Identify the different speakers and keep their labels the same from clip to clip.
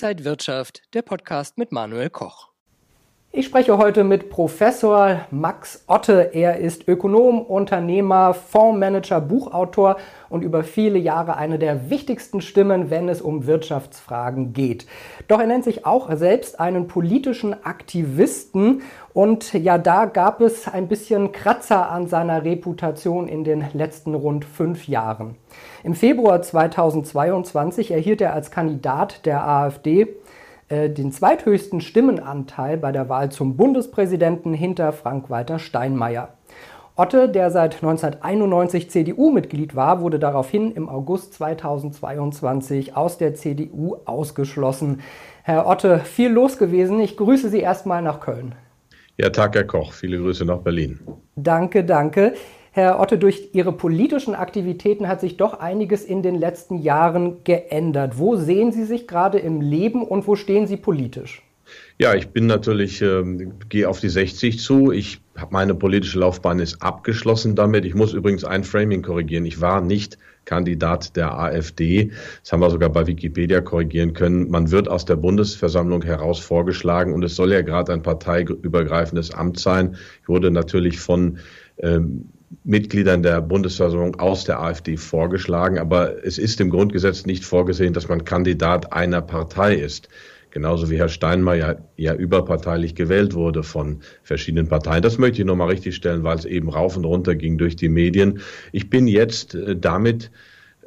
Speaker 1: Inside Wirtschaft, der Podcast mit Manuel Koch.
Speaker 2: Ich spreche heute mit Professor Max Otte. Er ist Ökonom, Unternehmer, Fondsmanager, Buchautor und über viele Jahre eine der wichtigsten Stimmen, wenn es um Wirtschaftsfragen geht. Doch er nennt sich auch selbst einen politischen Aktivisten und ja, da gab es ein bisschen Kratzer an seiner Reputation in den letzten rund fünf Jahren. Im Februar 2022 erhielt er als Kandidat der AfD äh, den zweithöchsten Stimmenanteil bei der Wahl zum Bundespräsidenten hinter Frank-Walter Steinmeier. Otte, der seit 1991 CDU-Mitglied war, wurde daraufhin im August 2022 aus der CDU ausgeschlossen. Herr Otte, viel los gewesen. Ich grüße Sie erstmal nach Köln.
Speaker 3: Ja, Tag, Herr Koch. Viele Grüße nach Berlin.
Speaker 2: Danke, danke. Herr Otte, durch Ihre politischen Aktivitäten hat sich doch einiges in den letzten Jahren geändert. Wo sehen Sie sich gerade im Leben und wo stehen Sie politisch?
Speaker 3: Ja, ich bin natürlich, äh, gehe auf die 60 zu. Ich meine politische Laufbahn ist abgeschlossen damit. Ich muss übrigens ein Framing korrigieren. Ich war nicht Kandidat der AfD. Das haben wir sogar bei Wikipedia korrigieren können. Man wird aus der Bundesversammlung heraus vorgeschlagen und es soll ja gerade ein parteiübergreifendes Amt sein. Ich wurde natürlich von ähm, Mitgliedern der Bundesversammlung aus der AfD vorgeschlagen, aber es ist im Grundgesetz nicht vorgesehen, dass man Kandidat einer Partei ist. Genauso wie Herr Steinmeier ja überparteilich gewählt wurde von verschiedenen Parteien. Das möchte ich nochmal richtig stellen, weil es eben rauf und runter ging durch die Medien. Ich bin jetzt äh, damit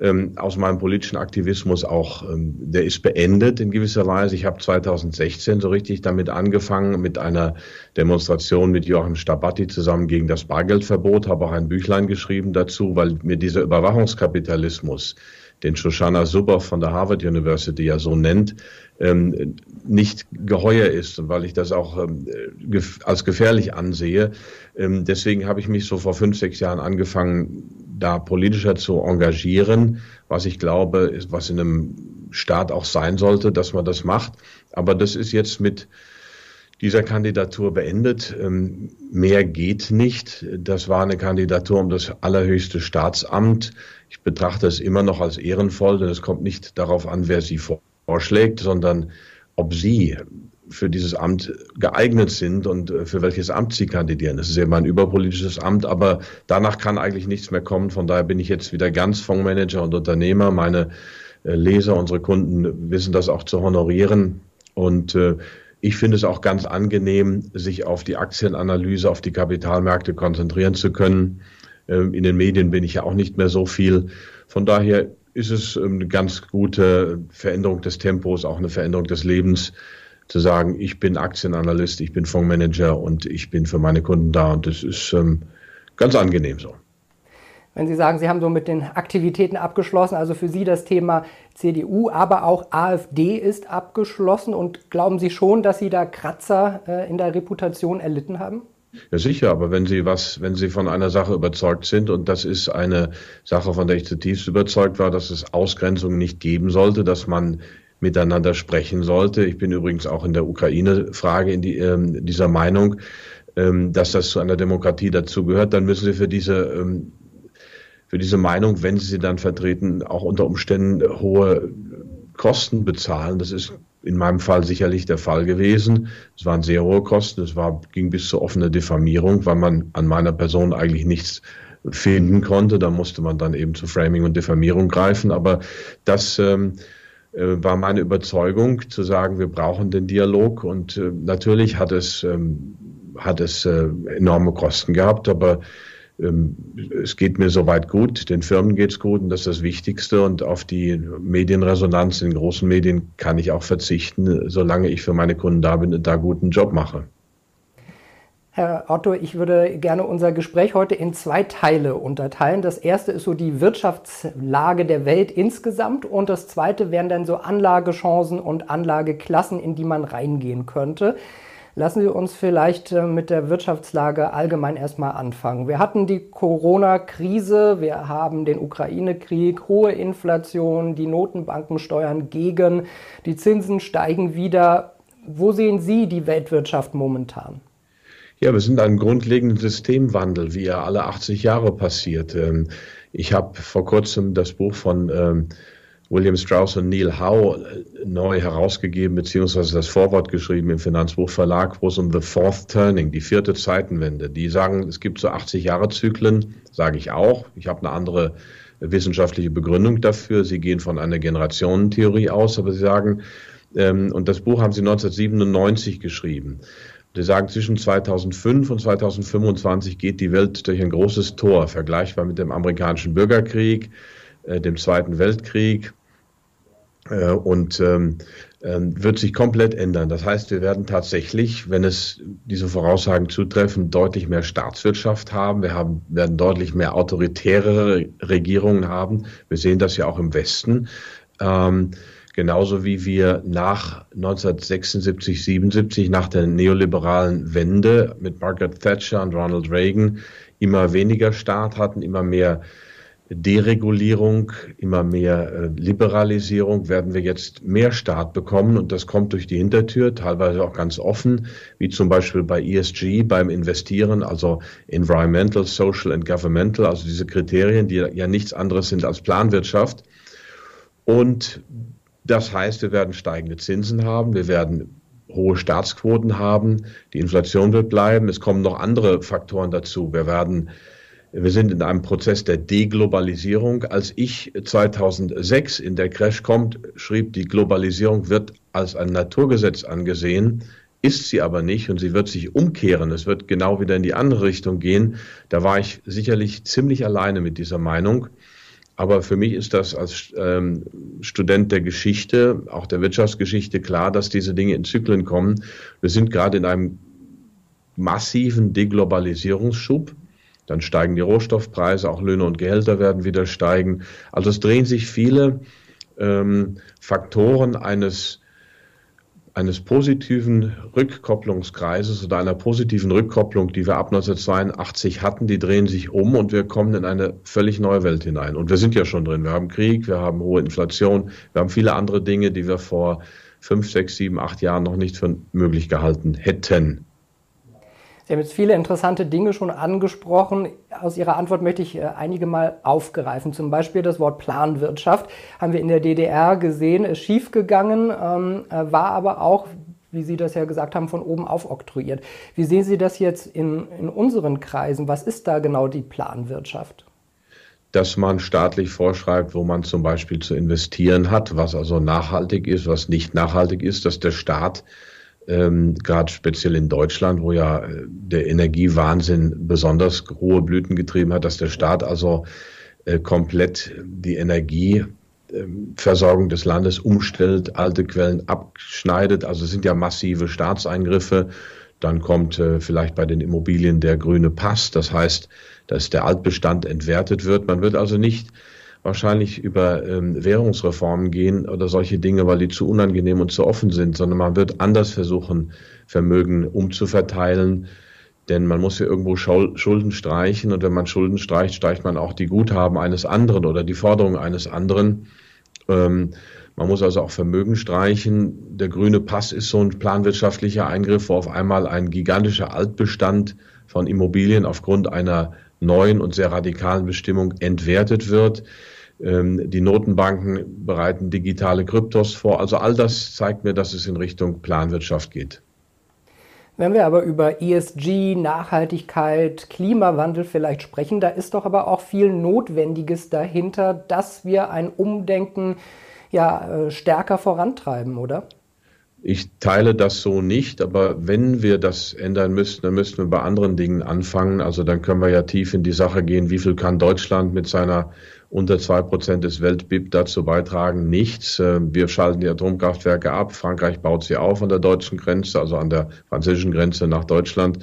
Speaker 3: ähm, aus meinem politischen Aktivismus auch, ähm, der ist beendet in gewisser Weise. Ich habe 2016 so richtig damit angefangen, mit einer Demonstration mit Joachim Stabatti zusammen gegen das Bargeldverbot, habe auch ein Büchlein geschrieben dazu, weil mir dieser Überwachungskapitalismus, den Shoshana Zuboff von der Harvard University ja so nennt, ähm, nicht geheuer ist und weil ich das auch ähm, als gefährlich ansehe. Ähm, deswegen habe ich mich so vor fünf, sechs Jahren angefangen, da politischer zu engagieren, was ich glaube, ist, was in einem Staat auch sein sollte, dass man das macht. Aber das ist jetzt mit dieser Kandidatur beendet. Ähm, mehr geht nicht. Das war eine Kandidatur um das allerhöchste Staatsamt. Ich betrachte es immer noch als ehrenvoll, denn es kommt nicht darauf an, wer sie vorschlägt, sondern ob sie für dieses Amt geeignet sind und äh, für welches Amt sie kandidieren. Das ist eben ein überpolitisches Amt, aber danach kann eigentlich nichts mehr kommen. Von daher bin ich jetzt wieder ganz Fondsmanager und Unternehmer. Meine äh, Leser, unsere Kunden wissen das auch zu honorieren. Und äh, ich finde es auch ganz angenehm, sich auf die Aktienanalyse, auf die Kapitalmärkte konzentrieren zu können. Ähm, in den Medien bin ich ja auch nicht mehr so viel. Von daher ist es ähm, eine ganz gute Veränderung des Tempos, auch eine Veränderung des Lebens zu sagen, ich bin Aktienanalyst, ich bin Fondsmanager und ich bin für meine Kunden da und das ist ähm, ganz angenehm so.
Speaker 2: Wenn Sie sagen, Sie haben so mit den Aktivitäten abgeschlossen, also für Sie das Thema CDU, aber auch AfD ist abgeschlossen und glauben Sie schon, dass Sie da Kratzer äh, in der Reputation erlitten haben?
Speaker 3: Ja, sicher, aber wenn Sie was, wenn Sie von einer Sache überzeugt sind, und das ist eine Sache, von der ich zutiefst überzeugt war, dass es Ausgrenzungen nicht geben sollte, dass man miteinander sprechen sollte. Ich bin übrigens auch in der Ukraine-Frage in die, ähm, dieser Meinung, ähm, dass das zu einer Demokratie dazugehört. Dann müssen Sie für diese ähm, für diese Meinung, wenn Sie sie dann vertreten, auch unter Umständen hohe Kosten bezahlen. Das ist in meinem Fall sicherlich der Fall gewesen. Es waren sehr hohe Kosten. Es war, ging bis zur offenen Diffamierung, weil man an meiner Person eigentlich nichts finden konnte. Da musste man dann eben zu Framing und Diffamierung greifen. Aber das ähm, äh, war meine Überzeugung, zu sagen, wir brauchen den Dialog. Und äh, natürlich hat es, ähm, hat es äh, enorme Kosten gehabt, aber ähm, es geht mir soweit gut, den Firmen geht es gut und das ist das Wichtigste. Und auf die Medienresonanz in großen Medien kann ich auch verzichten, solange ich für meine Kunden da bin und da guten Job mache.
Speaker 2: Herr Otto, ich würde gerne unser Gespräch heute in zwei Teile unterteilen. Das erste ist so die Wirtschaftslage der Welt insgesamt und das zweite wären dann so Anlagechancen und Anlageklassen, in die man reingehen könnte. Lassen Sie uns vielleicht äh, mit der Wirtschaftslage allgemein erstmal anfangen. Wir hatten die Corona-Krise, wir haben den Ukraine-Krieg, hohe Inflation, die Notenbanken steuern gegen, die Zinsen steigen wieder. Wo sehen Sie die Weltwirtschaft momentan?
Speaker 3: Ja, wir sind einen grundlegenden Systemwandel, wie er alle 80 Jahre passiert. Ähm, ich habe vor kurzem das Buch von ähm, William Strauss und Neil Howe äh, neu herausgegeben, beziehungsweise das Vorwort geschrieben im Finanzbuchverlag, wo es um The Fourth Turning, die vierte Zeitenwende. Die sagen, es gibt so 80 Jahre Zyklen, sage ich auch. Ich habe eine andere wissenschaftliche Begründung dafür. Sie gehen von einer Generationentheorie aus, aber sie sagen, ähm, und das Buch haben sie 1997 geschrieben. Sie sagen, zwischen 2005 und 2025 geht die Welt durch ein großes Tor, vergleichbar mit dem amerikanischen Bürgerkrieg, äh, dem Zweiten Weltkrieg, äh, und ähm, äh, wird sich komplett ändern. Das heißt, wir werden tatsächlich, wenn es diese Voraussagen zutreffen, deutlich mehr Staatswirtschaft haben. Wir haben, werden deutlich mehr autoritäre Regierungen haben. Wir sehen das ja auch im Westen. Ähm, genauso wie wir nach 1976, 77, nach der neoliberalen Wende mit Margaret Thatcher und Ronald Reagan immer weniger Staat hatten, immer mehr Deregulierung, immer mehr äh, Liberalisierung werden wir jetzt mehr Staat bekommen und das kommt durch die Hintertür, teilweise auch ganz offen, wie zum Beispiel bei ESG, beim Investieren, also Environmental, Social and Governmental, also diese Kriterien, die ja nichts anderes sind als Planwirtschaft. Und das heißt, wir werden steigende Zinsen haben, wir werden hohe Staatsquoten haben, die Inflation wird bleiben, es kommen noch andere Faktoren dazu. Wir werden wir sind in einem Prozess der Deglobalisierung. Als ich 2006 in der Crash kommt, schrieb, die Globalisierung wird als ein Naturgesetz angesehen, ist sie aber nicht und sie wird sich umkehren. Es wird genau wieder in die andere Richtung gehen. Da war ich sicherlich ziemlich alleine mit dieser Meinung. Aber für mich ist das als ähm, Student der Geschichte, auch der Wirtschaftsgeschichte klar, dass diese Dinge in Zyklen kommen. Wir sind gerade in einem massiven Deglobalisierungsschub. Dann steigen die Rohstoffpreise, auch Löhne und Gehälter werden wieder steigen. Also es drehen sich viele ähm, Faktoren eines eines positiven Rückkopplungskreises oder einer positiven Rückkopplung, die wir ab 1982 hatten, die drehen sich um und wir kommen in eine völlig neue Welt hinein. Und wir sind ja schon drin. Wir haben Krieg, wir haben hohe Inflation, wir haben viele andere Dinge, die wir vor fünf, sechs, sieben, acht Jahren noch nicht für möglich gehalten hätten.
Speaker 2: Sie haben jetzt viele interessante Dinge schon angesprochen. Aus Ihrer Antwort möchte ich äh, einige mal aufgreifen. Zum Beispiel das Wort Planwirtschaft haben wir in der DDR gesehen, ist schiefgegangen, ähm, äh, war aber auch, wie Sie das ja gesagt haben, von oben aufoktroyiert. Wie sehen Sie das jetzt in, in unseren Kreisen? Was ist da genau die Planwirtschaft?
Speaker 3: dass man staatlich vorschreibt, wo man zum Beispiel zu investieren hat, was also nachhaltig ist, was nicht nachhaltig ist, dass der Staat ähm, gerade speziell in Deutschland, wo ja äh, der Energiewahnsinn besonders hohe Blüten getrieben hat, dass der Staat also äh, komplett die Energieversorgung des Landes umstellt, alte Quellen abschneidet. Also es sind ja massive Staatseingriffe. Dann kommt äh, vielleicht bei den Immobilien der grüne Pass. Das heißt, dass der Altbestand entwertet wird. Man wird also nicht wahrscheinlich über ähm, Währungsreformen gehen oder solche Dinge, weil die zu unangenehm und zu offen sind, sondern man wird anders versuchen, Vermögen umzuverteilen. Denn man muss ja irgendwo Schulden streichen und wenn man Schulden streicht, streicht man auch die Guthaben eines anderen oder die Forderungen eines anderen. Ähm, man muss also auch Vermögen streichen. Der grüne Pass ist so ein planwirtschaftlicher Eingriff, wo auf einmal ein gigantischer Altbestand von Immobilien aufgrund einer neuen und sehr radikalen Bestimmung entwertet wird. Ähm, die Notenbanken bereiten digitale Kryptos vor. Also all das zeigt mir, dass es in Richtung Planwirtschaft geht.
Speaker 2: Wenn wir aber über ESG, Nachhaltigkeit, Klimawandel vielleicht sprechen, da ist doch aber auch viel Notwendiges dahinter, dass wir ein Umdenken ja äh, stärker vorantreiben, oder?
Speaker 3: Ich teile das so nicht, aber wenn wir das ändern müssten, dann müssten wir bei anderen Dingen anfangen. Also dann können wir ja tief in die Sache gehen, wie viel kann Deutschland mit seiner unter zwei Prozent des Weltbib dazu beitragen? Nichts. Äh, wir schalten die Atomkraftwerke ab. Frankreich baut sie auf an der deutschen Grenze, also an der französischen Grenze nach Deutschland.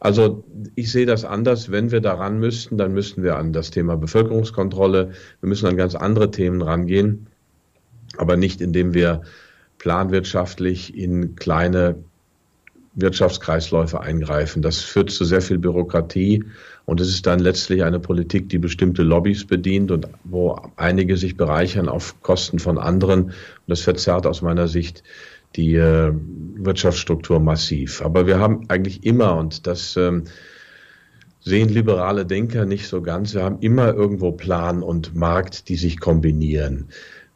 Speaker 3: Also ich sehe das anders. Wenn wir daran müssten, dann müssten wir an das Thema Bevölkerungskontrolle, wir müssen an ganz andere Themen rangehen, aber nicht indem wir planwirtschaftlich in kleine Wirtschaftskreisläufe eingreifen. Das führt zu sehr viel Bürokratie und es ist dann letztlich eine Politik, die bestimmte Lobbys bedient und wo einige sich bereichern auf Kosten von anderen. Und das verzerrt aus meiner Sicht die äh, Wirtschaftsstruktur massiv. Aber wir haben eigentlich immer, und das ähm, sehen liberale Denker nicht so ganz, wir haben immer irgendwo Plan und Markt, die sich kombinieren.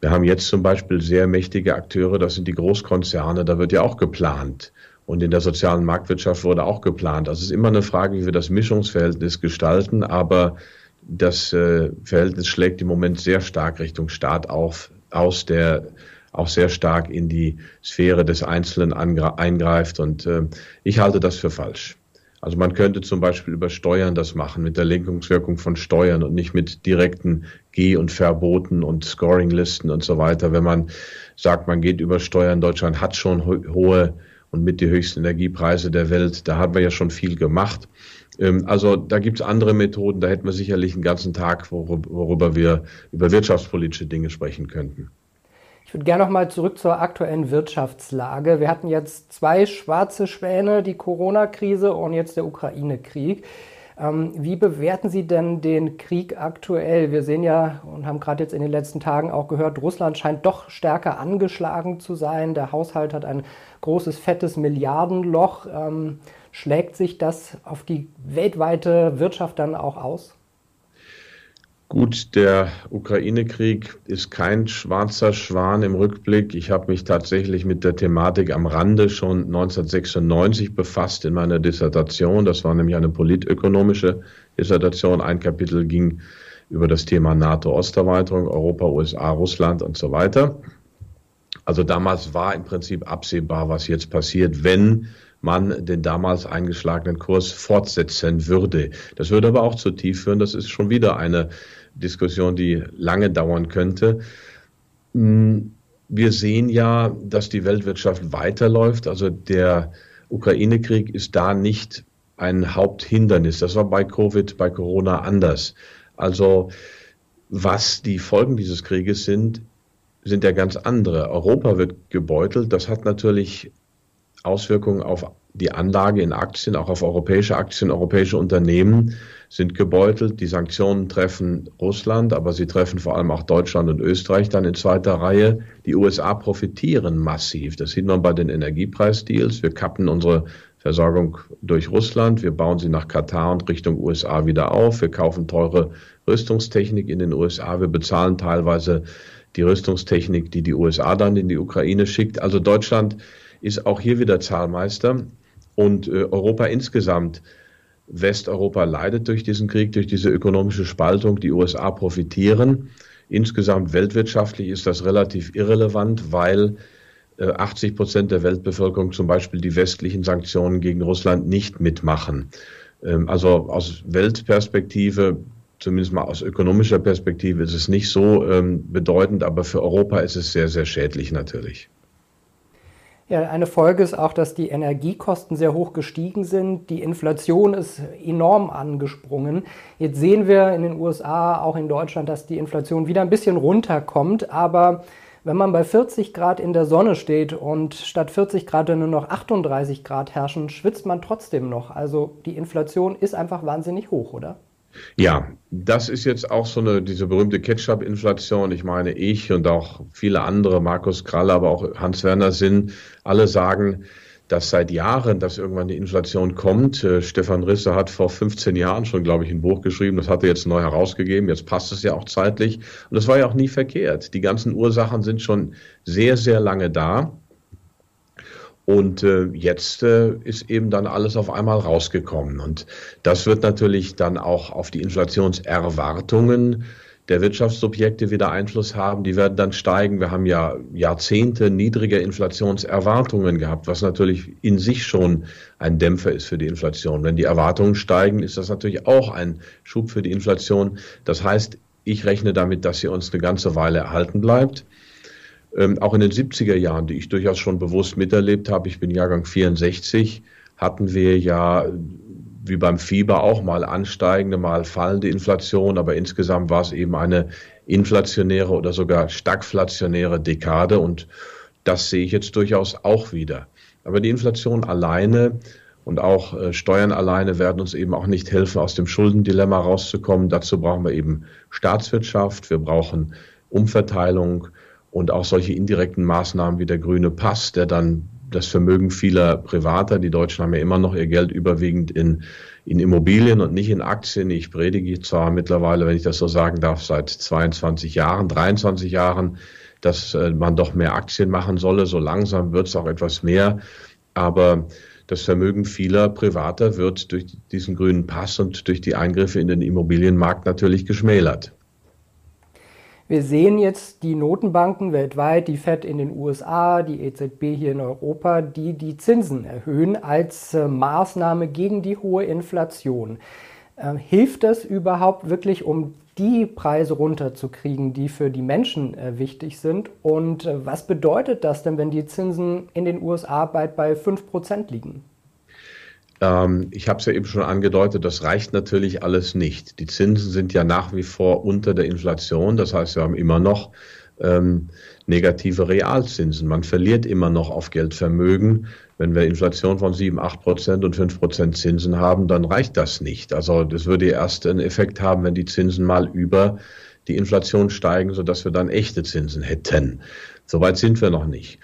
Speaker 3: Wir haben jetzt zum Beispiel sehr mächtige Akteure, das sind die Großkonzerne, da wird ja auch geplant. Und in der sozialen Marktwirtschaft wurde auch geplant. Also es ist immer eine Frage, wie wir das Mischungsverhältnis gestalten, aber das äh, Verhältnis schlägt im Moment sehr stark Richtung Staat auf, aus, der auch sehr stark in die Sphäre des Einzelnen eingreift. Und äh, ich halte das für falsch. Also man könnte zum Beispiel über Steuern das machen, mit der Lenkungswirkung von Steuern und nicht mit direkten Geh- und Verboten und Scoringlisten und so weiter. Wenn man sagt, man geht über Steuern, Deutschland hat schon ho hohe und mit die höchsten Energiepreise der Welt, da haben wir ja schon viel gemacht. Ähm, also da gibt es andere Methoden, da hätten wir sicherlich einen ganzen Tag, worüber wir über wirtschaftspolitische Dinge sprechen könnten.
Speaker 2: Ich würde gerne noch mal zurück zur aktuellen Wirtschaftslage. Wir hatten jetzt zwei schwarze Schwäne, die Corona-Krise und jetzt der Ukraine-Krieg. Ähm, wie bewerten Sie denn den Krieg aktuell? Wir sehen ja und haben gerade jetzt in den letzten Tagen auch gehört, Russland scheint doch stärker angeschlagen zu sein. Der Haushalt hat ein großes, fettes Milliardenloch. Ähm, schlägt sich das auf die weltweite Wirtschaft dann auch aus?
Speaker 3: Gut, der Ukraine-Krieg ist kein schwarzer Schwan im Rückblick. Ich habe mich tatsächlich mit der Thematik am Rande schon 1996 befasst in meiner Dissertation. Das war nämlich eine politökonomische Dissertation. Ein Kapitel ging über das Thema NATO-Osterweiterung, Europa, USA, Russland und so weiter. Also damals war im Prinzip absehbar, was jetzt passiert, wenn man den damals eingeschlagenen Kurs fortsetzen würde. Das würde aber auch zu tief führen. Das ist schon wieder eine Diskussion, die lange dauern könnte. Hm, wir sehen ja, dass die Weltwirtschaft weiterläuft. Also der Ukraine-Krieg ist da nicht ein Haupthindernis. Das war bei Covid, bei Corona anders. Also was die Folgen dieses Krieges sind, sind ja ganz andere. Europa wird gebeutelt. Das hat natürlich Auswirkungen auf die Anlage in Aktien, auch auf europäische Aktien, europäische Unternehmen sind gebeutelt. Die Sanktionen treffen Russland, aber sie treffen vor allem auch Deutschland und Österreich dann in zweiter Reihe. Die USA profitieren massiv. Das sieht man bei den Energiepreisdeals. Wir kappen unsere Versorgung durch Russland. Wir bauen sie nach Katar und Richtung USA wieder auf. Wir kaufen teure Rüstungstechnik in den USA. Wir bezahlen teilweise die Rüstungstechnik, die die USA dann in die Ukraine schickt. Also Deutschland ist auch hier wieder Zahlmeister und äh, Europa insgesamt Westeuropa leidet durch diesen Krieg, durch diese ökonomische Spaltung. Die USA profitieren. Insgesamt weltwirtschaftlich ist das relativ irrelevant, weil 80 äh, Prozent der Weltbevölkerung zum Beispiel die westlichen Sanktionen gegen Russland nicht mitmachen. Ähm, also aus Weltperspektive, zumindest mal aus ökonomischer Perspektive, ist es nicht so ähm, bedeutend, aber für Europa ist es sehr, sehr schädlich natürlich.
Speaker 2: Ja, eine Folge ist auch, dass die Energiekosten sehr hoch gestiegen sind. Die Inflation ist enorm angesprungen. Jetzt sehen wir in den USA, auch in Deutschland, dass die Inflation wieder ein bisschen runterkommt. Aber wenn man bei 40 Grad in der Sonne steht und statt 40 Grad nur noch 38 Grad herrschen, schwitzt man trotzdem noch. Also die Inflation ist einfach wahnsinnig hoch, oder?
Speaker 3: Ja, das ist jetzt auch so eine, diese berühmte Ketchup-Inflation. Ich meine, ich und auch viele andere, Markus Krall, aber auch Hans-Werner Sinn, alle sagen, dass seit Jahren, dass irgendwann die Inflation kommt. Äh, Stefan Risse hat vor 15 Jahren schon, glaube ich, ein Buch geschrieben. Das hat er jetzt neu herausgegeben. Jetzt passt es ja auch zeitlich. Und das war ja auch nie verkehrt. Die ganzen Ursachen sind schon sehr, sehr lange da. Und äh, jetzt äh, ist eben dann alles auf einmal rausgekommen. Und das wird natürlich dann auch auf die Inflationserwartungen der Wirtschaftssubjekte wieder Einfluss haben. Die werden dann steigen. Wir haben ja Jahrzehnte niedrige Inflationserwartungen gehabt, was natürlich in sich schon ein Dämpfer ist für die Inflation. Wenn die Erwartungen steigen, ist das natürlich auch ein Schub für die Inflation. Das heißt, ich rechne damit, dass sie uns eine ganze Weile erhalten bleibt. Ähm, auch in den 70er Jahren, die ich durchaus schon bewusst miterlebt habe, ich bin Jahrgang 64, hatten wir ja wie beim Fieber auch mal ansteigende, mal fallende Inflation, aber insgesamt war es eben eine inflationäre oder sogar stagflationäre Dekade und das sehe ich jetzt durchaus auch wieder. Aber die Inflation alleine und auch äh, Steuern alleine werden uns eben auch nicht helfen, aus dem Schuldendilemma rauszukommen. Dazu brauchen wir eben Staatswirtschaft, wir brauchen Umverteilung, und auch solche indirekten Maßnahmen wie der grüne Pass, der dann das Vermögen vieler Privater, die Deutschen haben ja immer noch ihr Geld überwiegend in, in Immobilien und nicht in Aktien. Ich predige zwar mittlerweile, wenn ich das so sagen darf, seit 22 Jahren, 23 Jahren dass äh, man doch mehr Aktien machen solle. So langsam wird es auch etwas mehr. Aber das Vermögen vieler Privater wird durch diesen grünen Pass und durch die Eingriffe in den Immobilienmarkt natürlich geschmälert.
Speaker 2: Wir sehen jetzt die Notenbanken weltweit, die Fed in den USA, die EZB hier in Europa, die die Zinsen erhöhen als äh, Maßnahme gegen die hohe Inflation. Äh, hilft das überhaupt wirklich, um die Preise runterzukriegen, die für die Menschen äh, wichtig sind? Und äh, was bedeutet das denn, wenn die Zinsen in den USA bald bei 5% liegen?
Speaker 3: Ähm, ich habe es ja eben schon angedeutet, das reicht natürlich alles nicht. Die Zinsen sind ja nach wie vor unter der Inflation. Das heißt, wir haben immer noch ähm, negative Realzinsen. Man verliert immer noch auf Geldvermögen. Wenn wir Inflation von 7, 8 Prozent und 5 Prozent Zinsen haben, dann reicht das nicht. Also das würde erst einen Effekt haben, wenn die Zinsen mal über die Inflation steigen, sodass wir dann echte Zinsen hätten. Soweit sind wir noch nicht.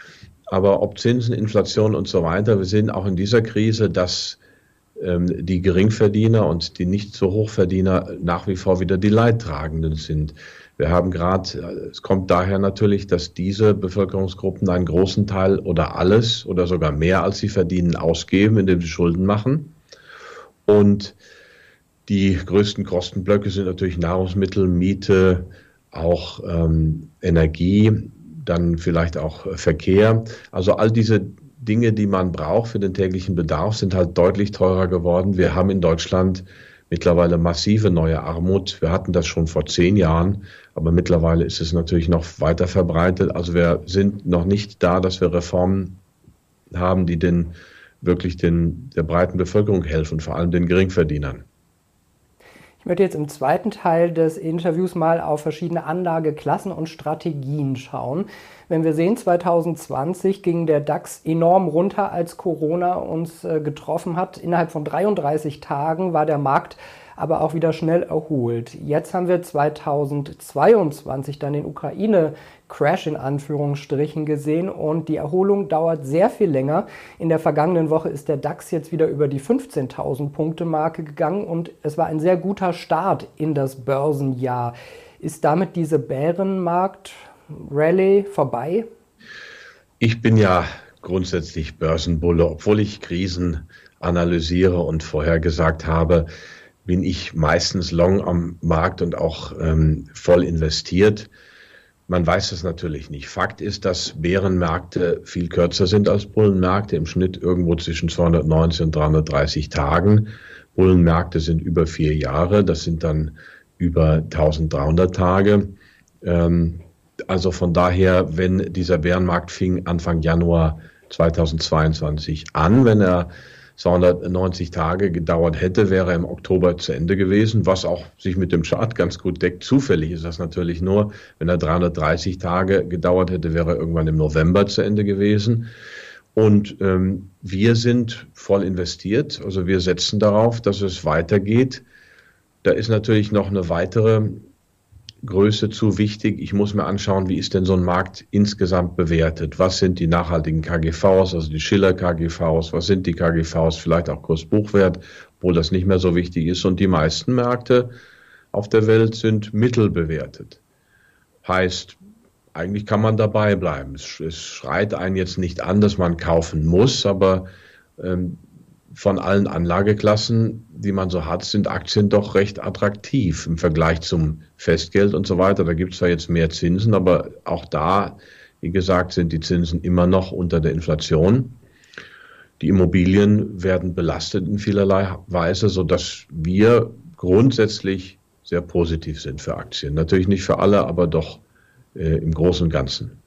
Speaker 3: Aber ob Zinsen, Inflation und so weiter, wir sehen auch in dieser Krise, dass die Geringverdiener und die nicht so Hochverdiener nach wie vor wieder die Leidtragenden sind. Wir haben gerade, äh, es kommt daher natürlich, dass diese Bevölkerungsgruppen einen großen Teil oder alles oder sogar mehr als sie verdienen ausgeben, indem sie Schulden machen. Und die größten Kostenblöcke sind natürlich Nahrungsmittel, Miete, auch ähm, Energie, dann vielleicht auch Verkehr. Also all diese Dinge, die man braucht für den täglichen Bedarf, sind halt deutlich teurer geworden. Wir haben in Deutschland mittlerweile massive neue Armut. Wir hatten das schon vor zehn Jahren, aber mittlerweile ist es natürlich noch weiter verbreitet. Also wir sind noch nicht da, dass wir Reformen haben, die den wirklich den, der breiten Bevölkerung helfen, vor allem den Geringverdienern.
Speaker 2: Ich möchte jetzt im zweiten Teil des Interviews mal auf verschiedene Anlageklassen und Strategien schauen. Wenn wir sehen, 2020 ging der DAX enorm runter, als Corona uns äh, getroffen hat. Innerhalb von 33 Tagen war der Markt aber auch wieder schnell erholt. Jetzt haben wir 2022 dann den Ukraine-Crash in Anführungsstrichen gesehen und die Erholung dauert sehr viel länger. In der vergangenen Woche ist der DAX jetzt wieder über die 15.000 Punkte Marke gegangen und es war ein sehr guter Start in das Börsenjahr. Ist damit diese Bärenmarkt-Rallye vorbei?
Speaker 3: Ich bin ja grundsätzlich Börsenbulle, obwohl ich Krisen analysiere und vorher gesagt habe, bin ich meistens long am Markt und auch ähm, voll investiert. Man weiß es natürlich nicht. Fakt ist, dass Bärenmärkte viel kürzer sind als Bullenmärkte, im Schnitt irgendwo zwischen 290 und 330 Tagen. Bullenmärkte sind über vier Jahre, das sind dann über 1300 Tage. Ähm, also von daher, wenn dieser Bärenmarkt fing Anfang Januar 2022 an, wenn er 290 Tage gedauert hätte, wäre im Oktober zu Ende gewesen, was auch sich mit dem Chart ganz gut deckt. Zufällig ist das natürlich nur, wenn er 330 Tage gedauert hätte, wäre er irgendwann im November zu Ende gewesen. Und ähm, wir sind voll investiert, also wir setzen darauf, dass es weitergeht. Da ist natürlich noch eine weitere Größe zu wichtig. Ich muss mir anschauen, wie ist denn so ein Markt insgesamt bewertet? Was sind die nachhaltigen KGVs, also die Schiller KGVs? Was sind die KGVs? Vielleicht auch Kursbuchwert, obwohl das nicht mehr so wichtig ist. Und die meisten Märkte auf der Welt sind mittelbewertet. Heißt, eigentlich kann man dabei bleiben. Es, es schreit einen jetzt nicht an, dass man kaufen muss, aber ähm, von allen Anlageklassen, die man so hat, sind Aktien doch recht attraktiv im Vergleich zum Festgeld und so weiter. Da gibt es zwar jetzt mehr Zinsen, aber auch da, wie gesagt, sind die Zinsen immer noch unter der Inflation. Die Immobilien werden belastet in vielerlei Weise, sodass wir grundsätzlich sehr positiv sind für Aktien. Natürlich nicht für alle, aber doch äh, im Großen und Ganzen.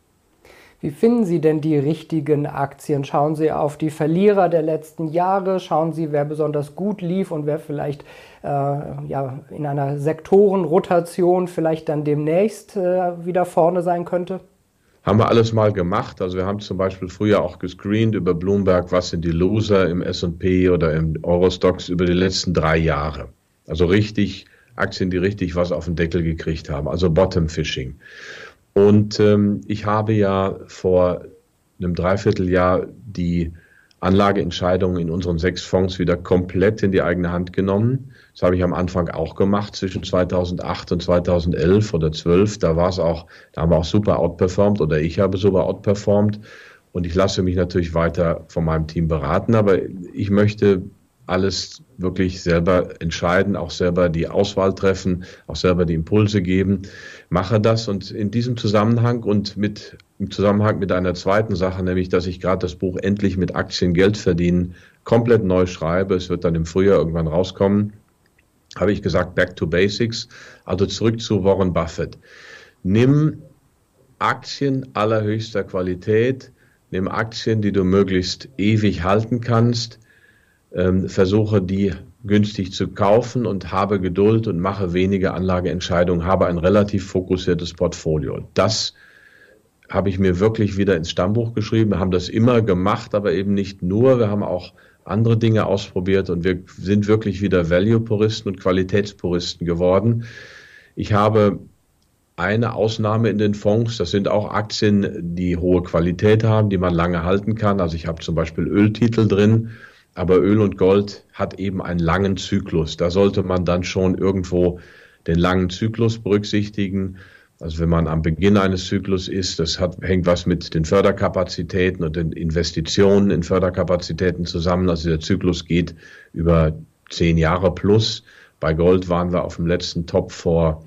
Speaker 2: Wie finden Sie denn die richtigen Aktien? Schauen Sie auf die Verlierer der letzten Jahre, schauen Sie, wer besonders gut lief und wer vielleicht äh, ja, in einer Sektorenrotation vielleicht dann demnächst äh, wieder vorne sein könnte?
Speaker 3: Haben wir alles mal gemacht. Also wir haben zum Beispiel früher auch gescreent über Bloomberg, was sind die Loser im S&P oder im Eurostox über die letzten drei Jahre. Also richtig Aktien, die richtig was auf den Deckel gekriegt haben. Also Bottom Fishing. Und ähm, ich habe ja vor einem Dreivierteljahr die Anlageentscheidungen in unseren sechs Fonds wieder komplett in die eigene Hand genommen. Das habe ich am Anfang auch gemacht zwischen 2008 und 2011 oder 12. Da war es auch, da haben wir auch super outperformed oder ich habe super outperformed. Und ich lasse mich natürlich weiter von meinem Team beraten, aber ich möchte alles wirklich selber entscheiden, auch selber die Auswahl treffen, auch selber die Impulse geben. Mache das und in diesem Zusammenhang und mit im Zusammenhang mit einer zweiten Sache, nämlich dass ich gerade das Buch Endlich mit Aktien Geld verdienen komplett neu schreibe. Es wird dann im Frühjahr irgendwann rauskommen. Habe ich gesagt, back to basics, also zurück zu Warren Buffett. Nimm Aktien allerhöchster Qualität, nimm Aktien, die du möglichst ewig halten kannst, ähm, versuche die günstig zu kaufen und habe Geduld und mache wenige Anlageentscheidungen, habe ein relativ fokussiertes Portfolio. Das habe ich mir wirklich wieder ins Stammbuch geschrieben. Wir haben das immer gemacht, aber eben nicht nur. Wir haben auch andere Dinge ausprobiert und wir sind wirklich wieder Value-Puristen und Qualitätspuristen geworden. Ich habe eine Ausnahme in den Fonds. Das sind auch Aktien, die hohe Qualität haben, die man lange halten kann. Also ich habe zum Beispiel Öltitel drin aber Öl und Gold hat eben einen langen Zyklus. Da sollte man dann schon irgendwo den langen Zyklus berücksichtigen. Also wenn man am Beginn eines Zyklus ist, das hat, hängt was mit den Förderkapazitäten und den Investitionen in Förderkapazitäten zusammen. Also der Zyklus geht über zehn Jahre plus. Bei Gold waren wir auf dem letzten Top vor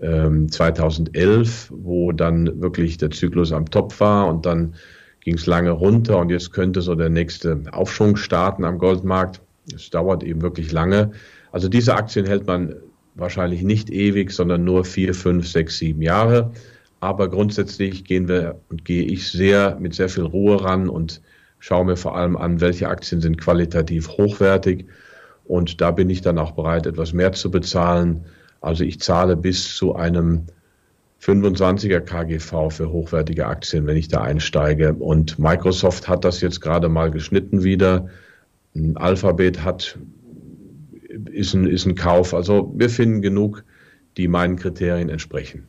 Speaker 3: ähm, 2011, wo dann wirklich der Zyklus am Top war und dann ging es lange runter und jetzt könnte so der nächste Aufschwung starten am Goldmarkt. Es dauert eben wirklich lange. Also diese Aktien hält man wahrscheinlich nicht ewig, sondern nur vier, fünf, sechs, sieben Jahre. Aber grundsätzlich gehen wir und gehe ich sehr mit sehr viel Ruhe ran und schaue mir vor allem an, welche Aktien sind qualitativ hochwertig. Und da bin ich dann auch bereit, etwas mehr zu bezahlen. Also ich zahle bis zu einem 25er KGV für hochwertige Aktien, wenn ich da einsteige. Und Microsoft hat das jetzt gerade mal geschnitten wieder. Alphabet hat, ist ein, ist ein Kauf. Also wir finden genug, die meinen Kriterien entsprechen.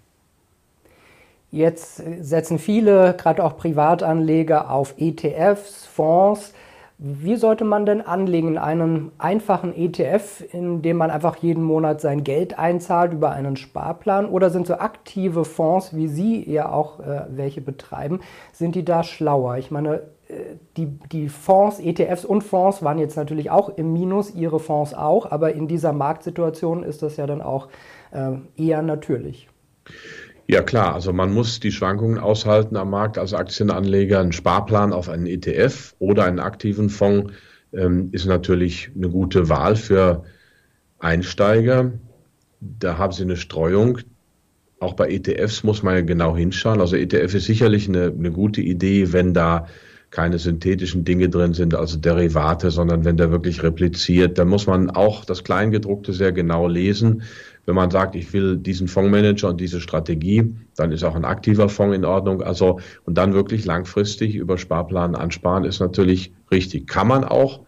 Speaker 2: Jetzt setzen viele, gerade auch Privatanleger, auf ETFs, Fonds. Wie sollte man denn anlegen in einem einfachen ETF, in dem man einfach jeden Monat sein Geld einzahlt über einen Sparplan? Oder sind so aktive Fonds, wie Sie ja auch äh, welche betreiben, sind die da schlauer? Ich meine, äh, die, die Fonds, ETFs und Fonds waren jetzt natürlich auch im Minus, Ihre Fonds auch, aber in dieser Marktsituation ist das ja dann auch äh, eher natürlich.
Speaker 3: Ja klar, also man muss die Schwankungen aushalten am Markt als Aktienanleger. Ein Sparplan auf einen ETF oder einen aktiven Fonds ähm, ist natürlich eine gute Wahl für Einsteiger. Da haben sie eine Streuung. Auch bei ETFs muss man ja genau hinschauen. Also ETF ist sicherlich eine, eine gute Idee, wenn da keine synthetischen Dinge drin sind, also Derivate, sondern wenn der wirklich repliziert, dann muss man auch das Kleingedruckte sehr genau lesen. Wenn man sagt, ich will diesen Fondsmanager und diese Strategie, dann ist auch ein aktiver Fonds in Ordnung. Also, und dann wirklich langfristig über Sparplan ansparen ist natürlich richtig. Kann man auch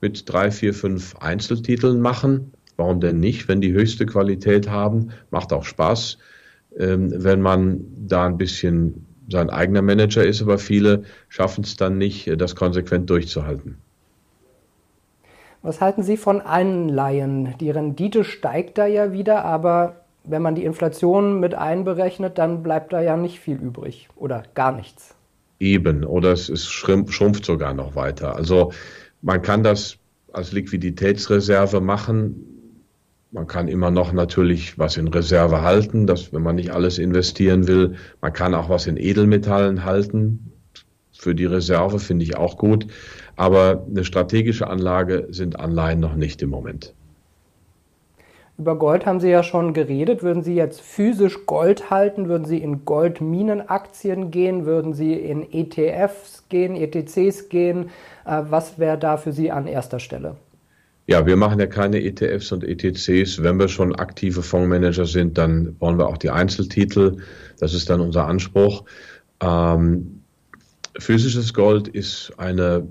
Speaker 3: mit drei, vier, fünf Einzeltiteln machen. Warum denn nicht? Wenn die höchste Qualität haben, macht auch Spaß. Ähm, wenn man da ein bisschen sein eigener Manager ist, aber viele schaffen es dann nicht, das konsequent durchzuhalten.
Speaker 2: Was halten Sie von Anleihen? Die Rendite steigt da ja wieder, aber wenn man die Inflation mit einberechnet, dann bleibt da ja nicht viel übrig oder gar nichts.
Speaker 3: Eben, oder es ist, schrumpft sogar noch weiter. Also man kann das als Liquiditätsreserve machen. Man kann immer noch natürlich was in Reserve halten, dass, wenn man nicht alles investieren will. Man kann auch was in Edelmetallen halten. Für die Reserve finde ich auch gut. Aber eine strategische Anlage sind Anleihen noch nicht im Moment.
Speaker 2: Über Gold haben Sie ja schon geredet. Würden Sie jetzt physisch Gold halten? Würden Sie in Goldminenaktien gehen? Würden Sie in ETFs gehen, ETCs gehen? Äh, was wäre da für Sie an erster Stelle?
Speaker 3: Ja, wir machen ja keine ETFs und ETCs. Wenn wir schon aktive Fondsmanager sind, dann wollen wir auch die Einzeltitel. Das ist dann unser Anspruch. Ähm, physisches Gold ist eine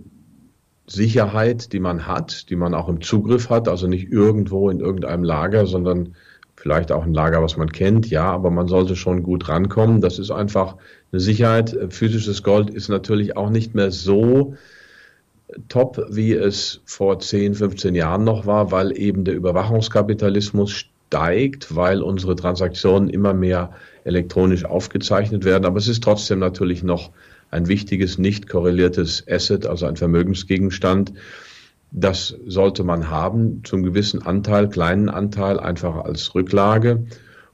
Speaker 3: Sicherheit, die man hat, die man auch im Zugriff hat, also nicht irgendwo in irgendeinem Lager, sondern vielleicht auch ein Lager, was man kennt, ja, aber man sollte schon gut rankommen. Das ist einfach eine Sicherheit. Physisches Gold ist natürlich auch nicht mehr so top, wie es vor 10, 15 Jahren noch war, weil eben der Überwachungskapitalismus steigt, weil unsere Transaktionen immer mehr elektronisch aufgezeichnet werden. Aber es ist trotzdem natürlich noch ein wichtiges, nicht korreliertes Asset, also ein Vermögensgegenstand. Das sollte man haben, zum gewissen Anteil, kleinen Anteil, einfach als Rücklage.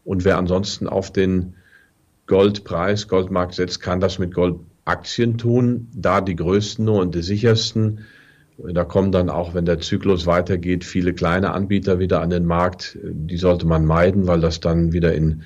Speaker 3: Und wer ansonsten auf den Goldpreis, Goldmarkt setzt, kann das mit Goldaktien tun, da die größten und die sichersten. Da kommen dann auch, wenn der Zyklus weitergeht, viele kleine Anbieter wieder an den Markt. Die sollte man meiden, weil das dann wieder in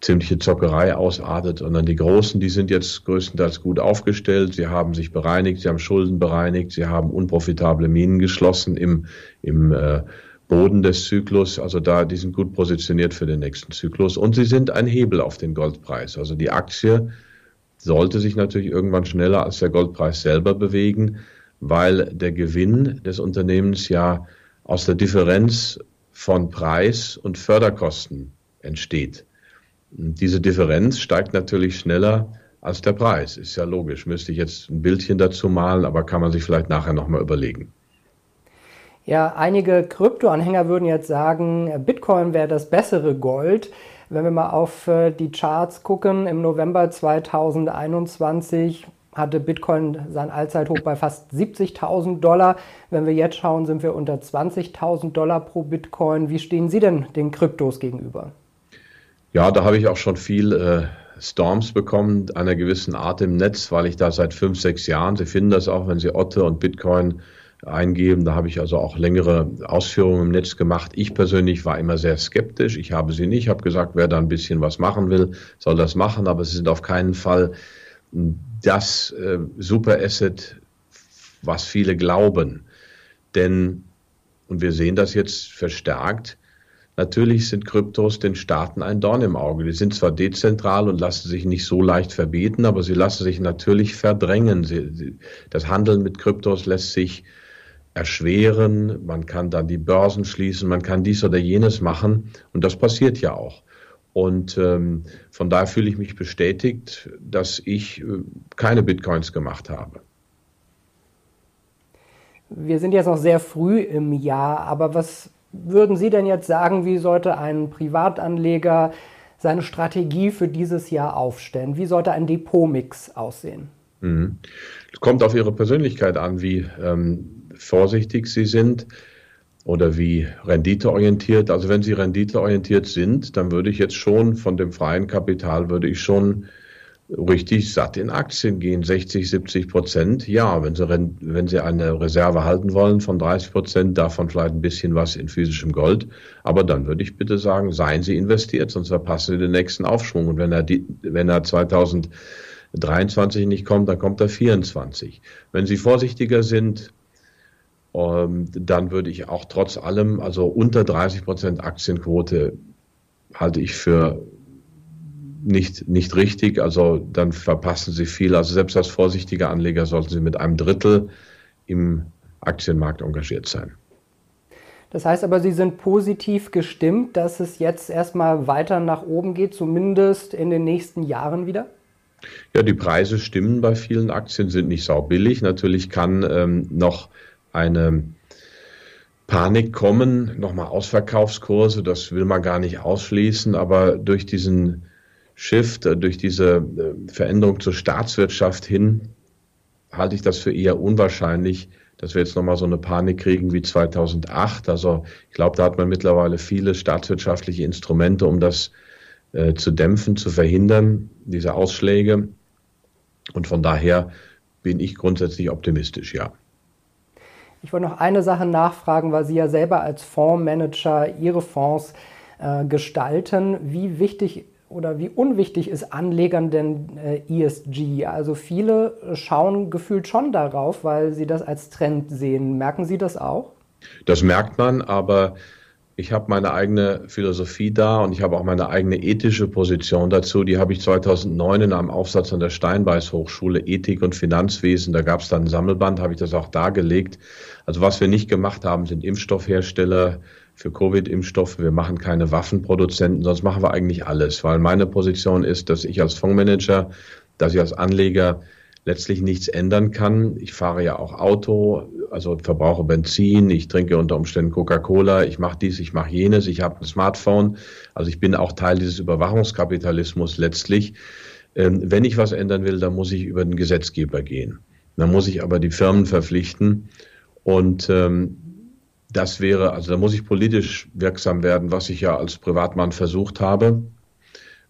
Speaker 3: ziemliche Zockerei ausartet. Und dann die Großen, die sind jetzt größtenteils gut aufgestellt. Sie haben sich bereinigt, sie haben Schulden bereinigt, sie haben unprofitable Minen geschlossen im, im äh, Boden des Zyklus. Also da, die sind gut positioniert für den nächsten Zyklus. Und sie sind ein Hebel auf den Goldpreis. Also die Aktie sollte sich natürlich irgendwann schneller als der Goldpreis selber bewegen, weil der Gewinn des Unternehmens ja aus der Differenz von Preis und Förderkosten entsteht. Und diese Differenz steigt natürlich schneller als der Preis. Ist ja logisch. Müsste ich jetzt ein Bildchen dazu malen, aber kann man sich vielleicht nachher nochmal überlegen.
Speaker 2: Ja, einige Kryptoanhänger würden jetzt sagen, Bitcoin wäre das bessere Gold. Wenn wir mal auf äh, die Charts gucken, im November 2021 hatte Bitcoin sein Allzeithoch bei fast 70.000 Dollar. Wenn wir jetzt schauen, sind wir unter 20.000 Dollar pro Bitcoin. Wie stehen Sie denn den Kryptos gegenüber?
Speaker 3: Ja, da habe ich auch schon viel äh, Storms bekommen, einer gewissen Art im Netz, weil ich da seit fünf, sechs Jahren, Sie finden das auch, wenn Sie Otte und Bitcoin eingeben. Da habe ich also auch längere Ausführungen im Netz gemacht. Ich persönlich war immer sehr skeptisch. Ich habe sie nicht. Ich habe gesagt, wer da ein bisschen was machen will, soll das machen. Aber es sind auf keinen Fall das äh, Superasset, was viele glauben. Denn, und wir sehen das jetzt verstärkt, Natürlich sind Kryptos den Staaten ein Dorn im Auge. Die sind zwar dezentral und lassen sich nicht so leicht verbieten, aber sie lassen sich natürlich verdrängen. Sie, sie, das Handeln mit Kryptos lässt sich erschweren, man kann dann die Börsen schließen, man kann dies oder jenes machen und das passiert ja auch. Und ähm, von daher fühle ich mich bestätigt, dass ich äh, keine Bitcoins gemacht habe.
Speaker 2: Wir sind jetzt noch sehr früh im Jahr, aber was würden Sie denn jetzt sagen, wie sollte ein Privatanleger seine Strategie für dieses Jahr aufstellen? Wie sollte ein Depotmix aussehen?
Speaker 3: Mhm. Es kommt auf Ihre Persönlichkeit an, wie ähm, vorsichtig Sie sind oder wie renditeorientiert. Also wenn Sie renditeorientiert sind, dann würde ich jetzt schon von dem freien Kapital, würde ich schon richtig satt in Aktien gehen, 60, 70 Prozent. Ja, wenn Sie, wenn Sie eine Reserve halten wollen von 30 Prozent, davon vielleicht ein bisschen was in physischem Gold. Aber dann würde ich bitte sagen, seien Sie investiert, sonst verpassen Sie den nächsten Aufschwung. Und wenn er, die, wenn er 2023 nicht kommt, dann kommt er 24. Wenn Sie vorsichtiger sind, ähm, dann würde ich auch trotz allem, also unter 30 Prozent Aktienquote halte ich für nicht, nicht richtig. Also dann verpassen Sie viel. Also selbst als vorsichtiger Anleger sollten Sie mit einem Drittel im Aktienmarkt engagiert sein.
Speaker 2: Das heißt aber, Sie sind positiv gestimmt, dass es jetzt erstmal weiter nach oben geht, zumindest in den nächsten Jahren wieder?
Speaker 3: Ja, die Preise stimmen bei vielen Aktien, sind nicht sau billig. Natürlich kann ähm, noch eine Panik kommen, nochmal Ausverkaufskurse, das will man gar nicht ausschließen, aber durch diesen Shift, äh, durch diese äh, Veränderung zur Staatswirtschaft hin, halte ich das für eher unwahrscheinlich, dass wir jetzt nochmal so eine Panik kriegen wie 2008. Also ich glaube, da hat man mittlerweile viele staatswirtschaftliche Instrumente, um das äh, zu dämpfen, zu verhindern, diese Ausschläge. Und von daher bin ich grundsätzlich optimistisch, ja.
Speaker 2: Ich wollte noch eine Sache nachfragen, weil Sie ja selber als Fondsmanager Ihre Fonds äh, gestalten. Wie wichtig oder wie unwichtig ist Anlegern denn äh, ESG? Also viele schauen gefühlt schon darauf, weil sie das als Trend sehen. Merken Sie das auch?
Speaker 3: Das merkt man, aber ich habe meine eigene Philosophie da und ich habe auch meine eigene ethische Position dazu. Die habe ich 2009 in einem Aufsatz an der Steinbeiß Hochschule Ethik und Finanzwesen, da gab es dann ein Sammelband, habe ich das auch dargelegt. Also was wir nicht gemacht haben, sind Impfstoffhersteller für Covid-Impfstoffe. Wir machen keine Waffenproduzenten, sonst machen wir eigentlich alles, weil meine Position ist, dass ich als Fondsmanager, dass ich als Anleger letztlich nichts ändern kann. Ich fahre ja auch Auto, also verbrauche Benzin, ich trinke unter Umständen Coca-Cola, ich mache dies, ich mache jenes, ich habe ein Smartphone. Also ich bin auch Teil dieses Überwachungskapitalismus letztlich. Ähm, wenn ich was ändern will, dann muss ich über den Gesetzgeber gehen. Dann muss ich aber die Firmen verpflichten und ähm, das wäre, also da muss ich politisch wirksam werden, was ich ja als Privatmann versucht habe.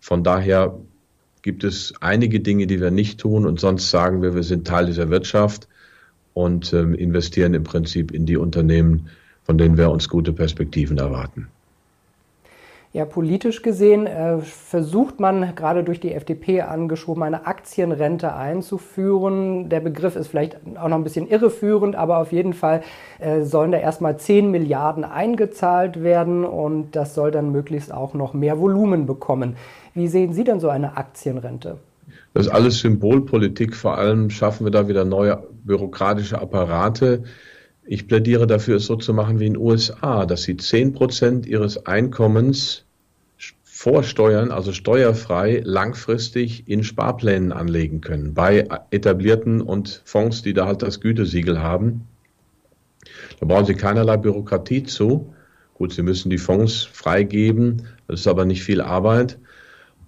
Speaker 3: Von daher gibt es einige Dinge, die wir nicht tun und sonst sagen wir, wir sind Teil dieser Wirtschaft und ähm, investieren im Prinzip in die Unternehmen, von denen wir uns gute Perspektiven erwarten.
Speaker 2: Ja, politisch gesehen äh, versucht man gerade durch die FDP angeschoben, eine Aktienrente einzuführen. Der Begriff ist vielleicht auch noch ein bisschen irreführend, aber auf jeden Fall äh, sollen da erstmal 10 Milliarden eingezahlt werden und das soll dann möglichst auch noch mehr Volumen bekommen. Wie sehen Sie denn so eine Aktienrente?
Speaker 3: Das ist alles Symbolpolitik. Vor allem schaffen wir da wieder neue bürokratische Apparate. Ich plädiere dafür, es so zu machen wie in den USA, dass sie 10 Prozent ihres Einkommens vorsteuern, also steuerfrei, langfristig in Sparplänen anlegen können. Bei etablierten und Fonds, die da halt das Gütesiegel haben. Da brauchen sie keinerlei Bürokratie zu. Gut, sie müssen die Fonds freigeben. Das ist aber nicht viel Arbeit.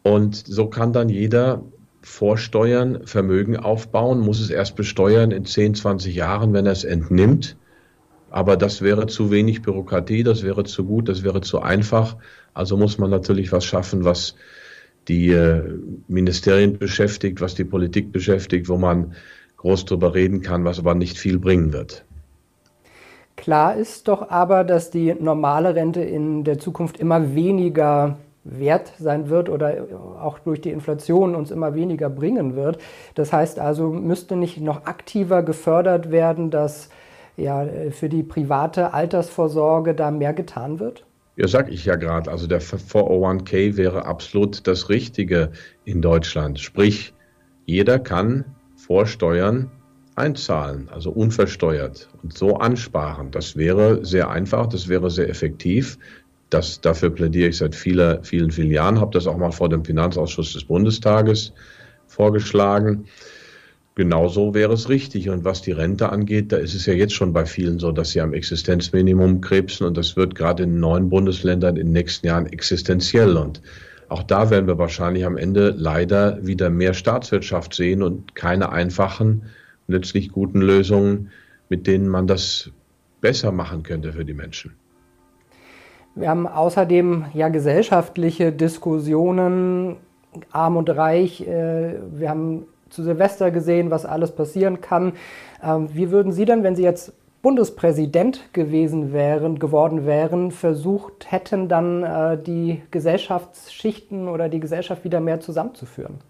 Speaker 3: Und so kann dann jeder vorsteuern, Vermögen aufbauen, muss es erst besteuern in 10, 20 Jahren, wenn er es entnimmt. Aber das wäre zu wenig Bürokratie, das wäre zu gut, das wäre zu einfach. Also muss man natürlich was schaffen, was die äh, Ministerien beschäftigt, was die Politik beschäftigt, wo man groß drüber reden kann, was aber nicht viel bringen wird.
Speaker 2: Klar ist doch aber, dass die normale Rente in der Zukunft immer weniger wert sein wird oder auch durch die Inflation uns immer weniger bringen wird. Das heißt also, müsste nicht noch aktiver gefördert werden, dass ja, für die private Altersvorsorge da mehr getan wird?
Speaker 3: Ja, sag ich ja gerade. Also der 401k wäre absolut das Richtige in Deutschland. Sprich, jeder kann vorsteuern, einzahlen, also unversteuert und so ansparen. Das wäre sehr einfach, das wäre sehr effektiv. Das, dafür plädiere ich seit vieler, vielen, vielen Jahren, habe das auch mal vor dem Finanzausschuss des Bundestages vorgeschlagen. Genauso wäre es richtig. Und was die Rente angeht, da ist es ja jetzt schon bei vielen so, dass sie am Existenzminimum krebsen und das wird gerade in neuen Bundesländern in den nächsten Jahren existenziell. Und auch da werden wir wahrscheinlich am Ende leider wieder mehr Staatswirtschaft sehen und keine einfachen, nützlich guten Lösungen, mit denen man das besser machen könnte für die Menschen.
Speaker 2: Wir haben außerdem ja gesellschaftliche Diskussionen, arm und reich. Äh, wir haben zu Silvester gesehen, was alles passieren kann. Ähm, wie würden Sie denn, wenn Sie jetzt Bundespräsident gewesen wären, geworden wären, versucht hätten, dann äh, die Gesellschaftsschichten oder die Gesellschaft wieder mehr zusammenzuführen?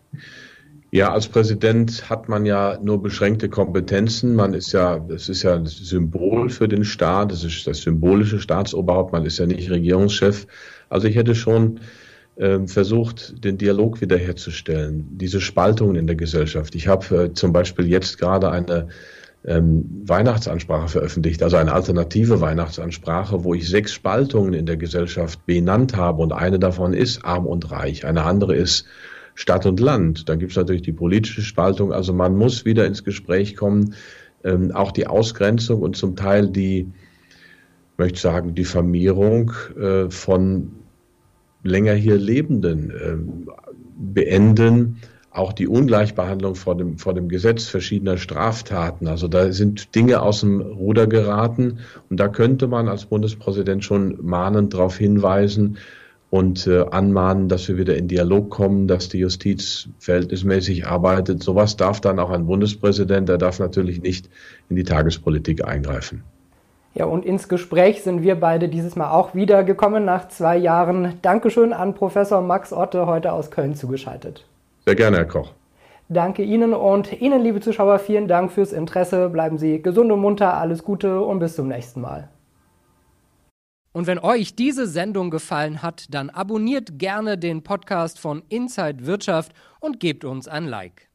Speaker 3: Ja, als Präsident hat man ja nur beschränkte Kompetenzen. Man ist ja, das ist ja ein Symbol für den Staat. Das ist das symbolische Staatsoberhaupt. Man ist ja nicht Regierungschef. Also ich hätte schon versucht, den Dialog wiederherzustellen, diese Spaltungen in der Gesellschaft. Ich habe äh, zum Beispiel jetzt gerade eine ähm, Weihnachtsansprache veröffentlicht, also eine alternative Weihnachtsansprache, wo ich sechs Spaltungen in der Gesellschaft benannt habe und eine davon ist arm und reich, eine andere ist Stadt und Land. Dann gibt es natürlich die politische Spaltung. Also man muss wieder ins Gespräch kommen, ähm, auch die Ausgrenzung und zum Teil die, möchte sagen, Diffamierung äh, von länger hier Lebenden äh, beenden. Auch die Ungleichbehandlung vor dem, vor dem Gesetz verschiedener Straftaten. Also da sind Dinge aus dem Ruder geraten. Und da könnte man als Bundespräsident schon mahnend darauf hinweisen, und äh, anmahnen, dass wir wieder in Dialog kommen, dass die Justiz verhältnismäßig arbeitet. Sowas darf dann auch ein Bundespräsident, der darf natürlich nicht in die Tagespolitik eingreifen.
Speaker 2: Ja, und ins Gespräch sind wir beide dieses Mal auch wieder gekommen nach zwei Jahren. Dankeschön an Professor Max Otte, heute aus Köln zugeschaltet.
Speaker 3: Sehr gerne, Herr Koch.
Speaker 2: Danke Ihnen und Ihnen, liebe Zuschauer, vielen Dank fürs Interesse. Bleiben Sie gesund und munter, alles Gute und bis zum nächsten Mal. Und wenn euch diese Sendung gefallen hat, dann abonniert gerne den Podcast von Inside Wirtschaft und gebt uns ein Like.